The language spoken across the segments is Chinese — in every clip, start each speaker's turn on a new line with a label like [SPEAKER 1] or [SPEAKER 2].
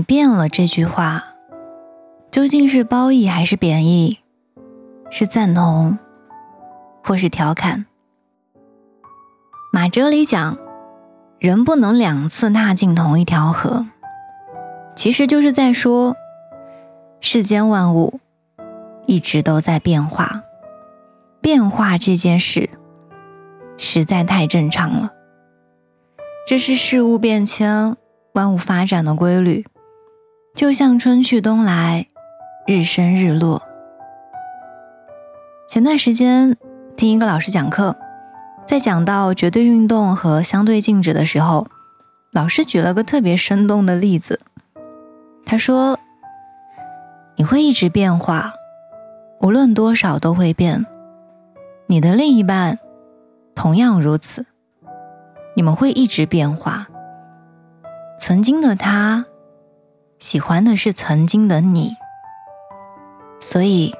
[SPEAKER 1] 你变了这句话，究竟是褒义还是贬义？是赞同，或是调侃？马哲里讲，人不能两次踏进同一条河，其实就是在说，世间万物一直都在变化，变化这件事实在太正常了。这是事物变迁、万物发展的规律，就像春去冬来，日升日落。前段时间听一个老师讲课，在讲到绝对运动和相对静止的时候，老师举了个特别生动的例子。他说：“你会一直变化，无论多少都会变。你的另一半同样如此，你们会一直变化。曾经的他喜欢的是曾经的你，所以。”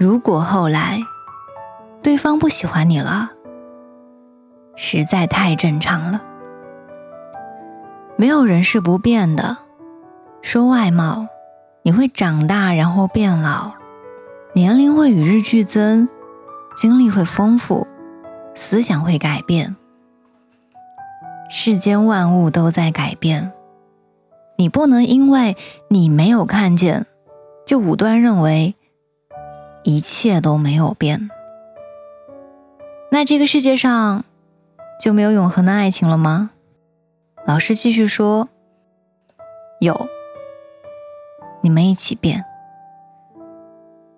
[SPEAKER 1] 如果后来对方不喜欢你了，实在太正常了。没有人是不变的。说外貌，你会长大，然后变老，年龄会与日俱增，经历会丰富，思想会改变。世间万物都在改变，你不能因为你没有看见，就武断认为。一切都没有变，那这个世界上就没有永恒的爱情了吗？老师继续说：“有，你们一起变。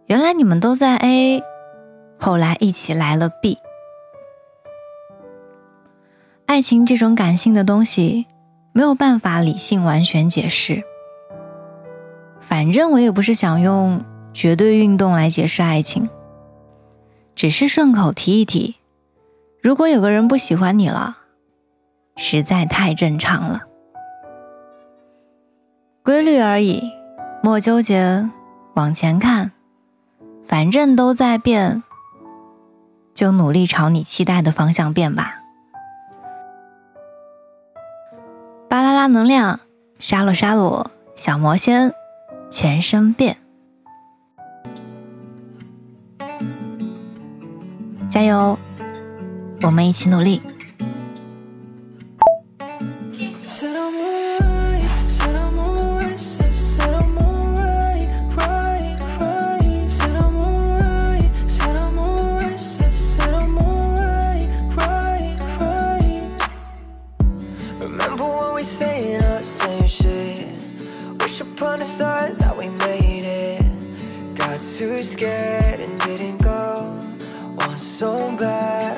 [SPEAKER 1] 原来你们都在 A，后来一起来了 B。爱情这种感性的东西，没有办法理性完全解释。反正我也不是想用。”绝对运动来解释爱情，只是顺口提一提。如果有个人不喜欢你了，实在太正常了，规律而已，莫纠结，往前看，反正都在变，就努力朝你期待的方向变吧。拉能量，沙洛沙洛，小魔仙，全身变。加油，我们一起努力。
[SPEAKER 2] too scared and didn't go. Want so bad.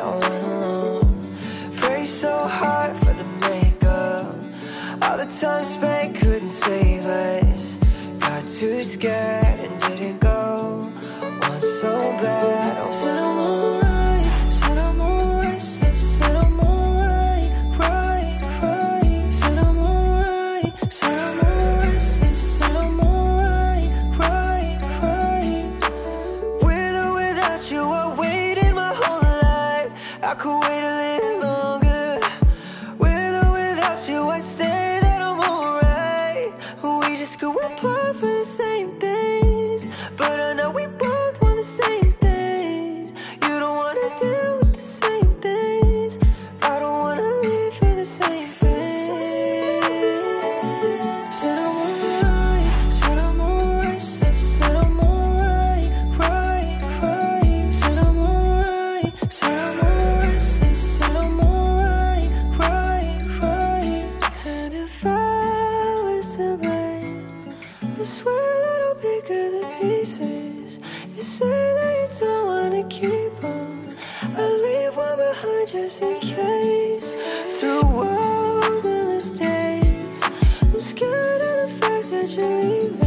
[SPEAKER 2] could wait a little longer. With or without you, I say that I'm alright. We just go apart. Should leave.